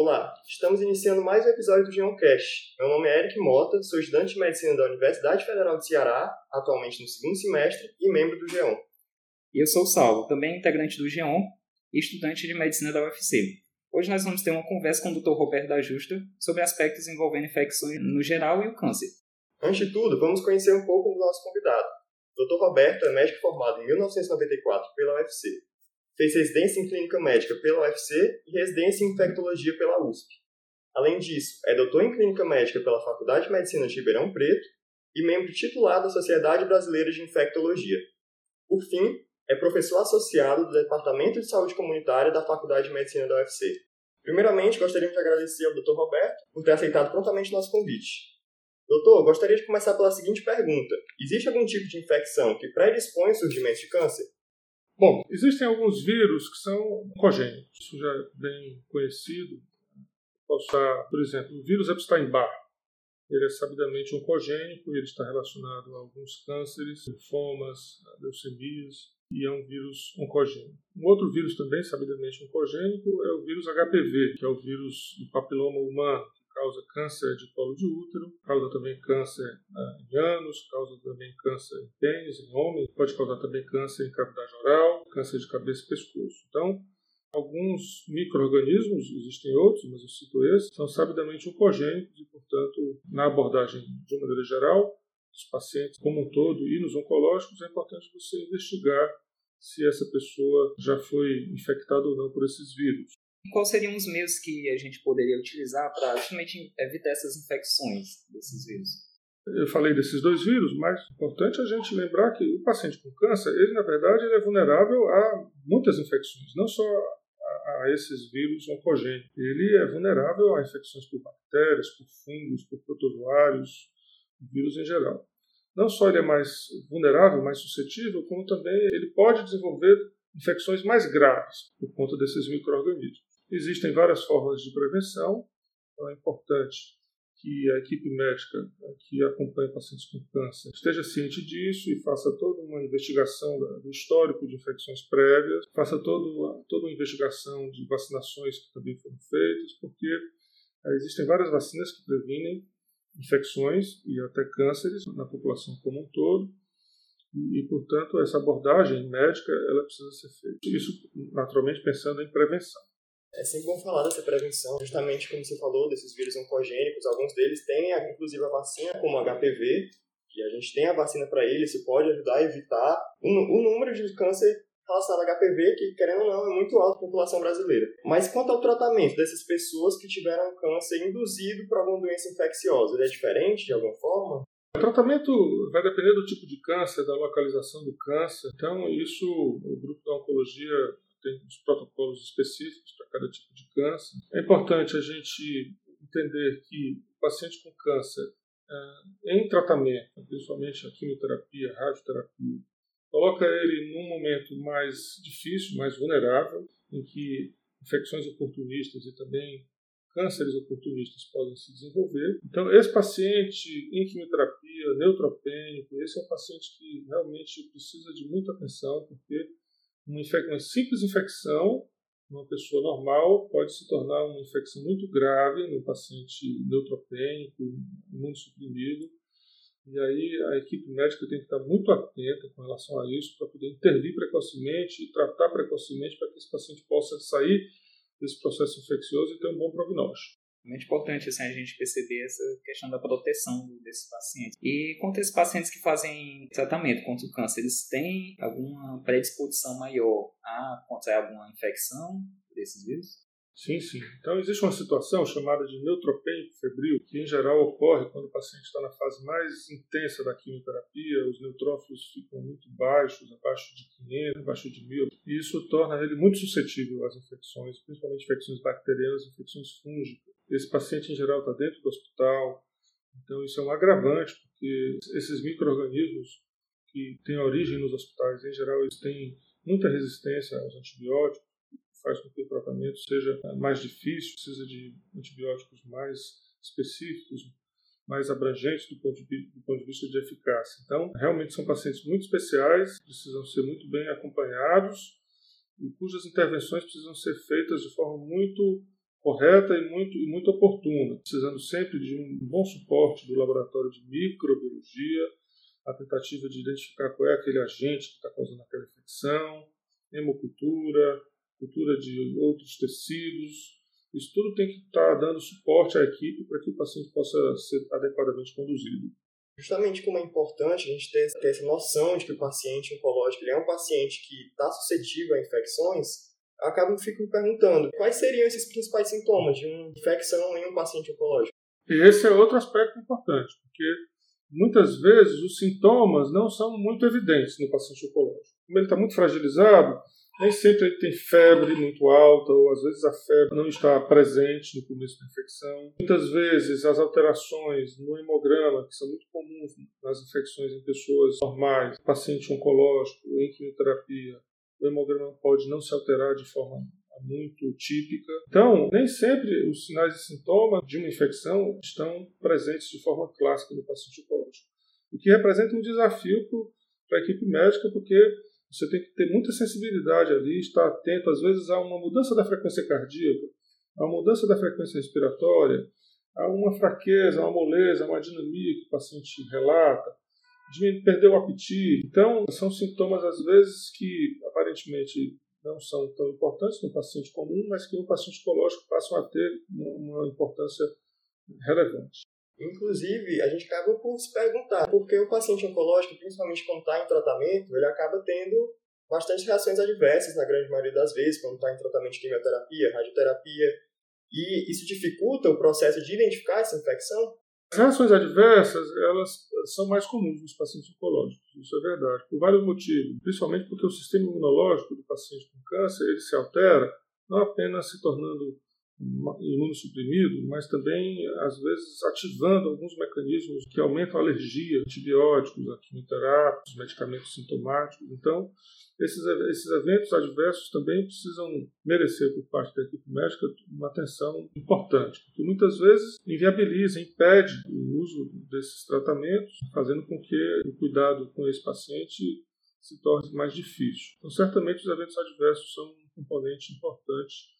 Olá, estamos iniciando mais um episódio do Geoncast. Meu nome é Eric Mota, sou estudante de medicina da Universidade Federal de Ceará, atualmente no segundo semestre e membro do GEON. E eu sou o Saulo, também integrante do GEON e estudante de medicina da UFC. Hoje nós vamos ter uma conversa com o Dr. Roberto da Justa sobre aspectos envolvendo infecções no geral e o câncer. Antes de tudo, vamos conhecer um pouco do nosso convidado. O Dr. Roberto é médico formado em 1994 pela UFC. Fez residência em clínica médica pela UFC e residência em infectologia pela USP. Além disso, é doutor em clínica médica pela Faculdade de Medicina de Ribeirão Preto e membro titular da Sociedade Brasileira de Infectologia. Por fim, é professor associado do Departamento de Saúde Comunitária da Faculdade de Medicina da UFC. Primeiramente, gostaríamos de agradecer ao Dr. Roberto por ter aceitado prontamente nosso convite. Doutor, gostaria de começar pela seguinte pergunta: existe algum tipo de infecção que predispõe ao surgimento de câncer? Bom, existem alguns vírus que são oncogênicos, isso já é bem conhecido. Posso usar, por exemplo, o vírus Epstein-Barr. Ele é sabidamente oncogênico, ele está relacionado a alguns cânceres, linfomas, leucemias, e é um vírus oncogênico. Um outro vírus também sabidamente oncogênico é o vírus HPV, que é o vírus do papiloma humano, causa câncer de colo de útero, causa também câncer ah, em ânus, causa também câncer em pênis, em homens, pode causar também câncer em cavidade oral, câncer de cabeça e pescoço. Então, alguns micro-organismos, existem outros, mas eu cito esses, são sabidamente oncogênicos e, portanto, na abordagem de uma maneira geral, dos pacientes como um todo e nos oncológicos, é importante você investigar se essa pessoa já foi infectada ou não por esses vírus. Quais seriam os meios que a gente poderia utilizar para justamente evitar essas infecções desses vírus? Eu falei desses dois vírus, mas é importante a gente lembrar que o paciente com câncer, ele na verdade ele é vulnerável a muitas infecções, não só a, a esses vírus oncogênicos. Ele é vulnerável a infecções por bactérias, por fungos, por protozoários, vírus em geral. Não só ele é mais vulnerável, mais suscetível, como também ele pode desenvolver infecções mais graves por conta desses micro-organismos. Existem várias formas de prevenção, então é importante que a equipe médica que acompanha pacientes com câncer esteja ciente disso e faça toda uma investigação do histórico de infecções prévias, faça toda, toda uma investigação de vacinações que também foram feitas, porque eh, existem várias vacinas que previnem infecções e até cânceres na população como um todo. E, portanto, essa abordagem médica ela precisa ser feita. Isso, naturalmente, pensando em prevenção. É sempre bom falar dessa prevenção, justamente como você falou, desses vírus oncogênicos. Alguns deles têm, inclusive, a vacina, como HPV, e a gente tem a vacina para ele. Isso pode ajudar a evitar o, o número de câncer relacionado a HPV, que, querendo ou não, é muito alto na população brasileira. Mas quanto ao tratamento dessas pessoas que tiveram câncer induzido por alguma doença infecciosa, ele é diferente de alguma forma? O tratamento vai depender do tipo de câncer, da localização do câncer. Então, isso, o grupo da oncologia tem os protocolos específicos para cada tipo de câncer. É importante a gente entender que o paciente com câncer, eh, em tratamento, principalmente a quimioterapia, a radioterapia, coloca ele num momento mais difícil, mais vulnerável, em que infecções oportunistas e também cânceres oportunistas podem se desenvolver. Então, esse paciente em quimioterapia, neutropênico, esse é um paciente que realmente precisa de muita atenção, porque uma, uma simples infecção numa pessoa normal pode se tornar uma infecção muito grave no paciente neutropênico, imunossuprimido, e aí a equipe médica tem que estar muito atenta com relação a isso para poder intervir precocemente e tratar precocemente para que esse paciente possa sair desse processo infeccioso e ter um bom prognóstico. É muito importante assim, a gente perceber essa questão da proteção desses pacientes. E quanto a esses pacientes que fazem tratamento contra o câncer, eles têm alguma predisposição maior a contrair alguma infecção desses vírus? Sim, sim. Então existe uma situação chamada de neutropênico febril, que em geral ocorre quando o paciente está na fase mais intensa da quimioterapia, os neutrófilos ficam muito baixos, abaixo de 500, abaixo de 1000, e isso torna ele muito suscetível às infecções, principalmente infecções bacterianas, infecções fúngicas. Esse paciente em geral está dentro do hospital, então isso é um agravante, porque esses micro-organismos que têm origem nos hospitais, em geral, eles têm muita resistência aos antibióticos, faz com que o tratamento seja mais difícil, precisa de antibióticos mais específicos, mais abrangentes do ponto, de, do ponto de vista de eficácia. Então, realmente são pacientes muito especiais, precisam ser muito bem acompanhados e cujas intervenções precisam ser feitas de forma muito correta e muito, e muito oportuna, precisando sempre de um bom suporte do laboratório de microbiologia, a tentativa de identificar qual é aquele agente que está causando aquela infecção, hemocultura, cultura de outros tecidos. Isso tudo tem que estar tá dando suporte à equipe para que o paciente possa ser adequadamente conduzido. Justamente como é importante a gente ter, ter essa noção de que o paciente oncológico é um paciente que está suscetível a infecções, acabo fico me perguntando quais seriam esses principais sintomas de uma infecção em um paciente oncológico. Esse é outro aspecto importante, porque muitas vezes os sintomas não são muito evidentes no paciente oncológico. Como ele está muito fragilizado, nem sempre ele tem febre muito alta, ou às vezes a febre não está presente no começo da infecção. Muitas vezes as alterações no hemograma, que são muito comuns nas infecções em pessoas normais, paciente oncológico, em quimioterapia, o hemograma pode não se alterar de forma muito típica. Então, nem sempre os sinais e sintomas de uma infecção estão presentes de forma clássica no paciente oncológico, o que representa um desafio para a equipe médica, porque você tem que ter muita sensibilidade ali, estar atento. Às vezes há uma mudança da frequência cardíaca, há uma mudança da frequência respiratória, há uma fraqueza, uma moleza, uma dinamia que o paciente relata, perdeu o apetite. Então, são sintomas, às vezes, que aparentemente não são tão importantes no paciente comum, mas que no paciente oncológico passam a ter uma importância relevante. Inclusive, a gente acaba por se perguntar por que o paciente oncológico, principalmente quando está em tratamento, ele acaba tendo bastante reações adversas, na grande maioria das vezes, quando está em tratamento de quimioterapia, radioterapia, e isso dificulta o processo de identificar essa infecção? As reações adversas, elas são mais comuns nos pacientes oncológicos, isso é verdade, por vários motivos, principalmente porque o sistema imunológico do paciente com câncer, ele se altera, não apenas se tornando imunossuprimido, mas também, às vezes, ativando alguns mecanismos que aumentam a alergia, antibióticos, a quimioterápicos, medicamentos sintomáticos. Então, esses, esses eventos adversos também precisam merecer, por parte da equipe médica, uma atenção importante, porque muitas vezes inviabiliza, impede o uso desses tratamentos, fazendo com que o cuidado com esse paciente se torne mais difícil. Então, certamente, os eventos adversos são um componente importante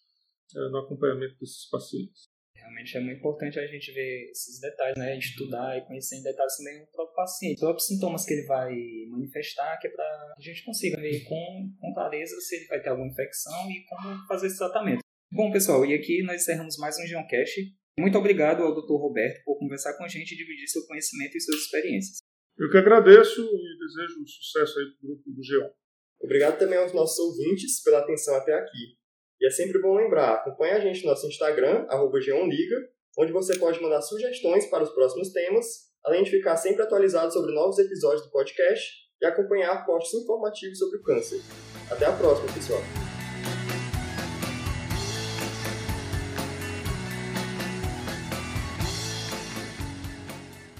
no acompanhamento desses pacientes. Realmente é muito importante a gente ver esses detalhes, né? estudar e conhecer em detalhes também o próprio paciente, os próprios sintomas que ele vai manifestar, que é para a gente consiga ver com, com clareza se ele vai ter alguma infecção e como fazer esse tratamento. Bom, pessoal, e aqui nós encerramos mais um Geoncast. Muito obrigado ao Dr. Roberto por conversar com a gente e dividir seu conhecimento e suas experiências. Eu que agradeço e desejo sucesso aí para o grupo do Geon. Obrigado também aos nossos ouvintes pela atenção até aqui. E é sempre bom lembrar, acompanhe a gente no nosso Instagram, arroba Geonliga, onde você pode mandar sugestões para os próximos temas, além de ficar sempre atualizado sobre novos episódios do podcast e acompanhar posts informativos sobre o câncer. Até a próxima, pessoal!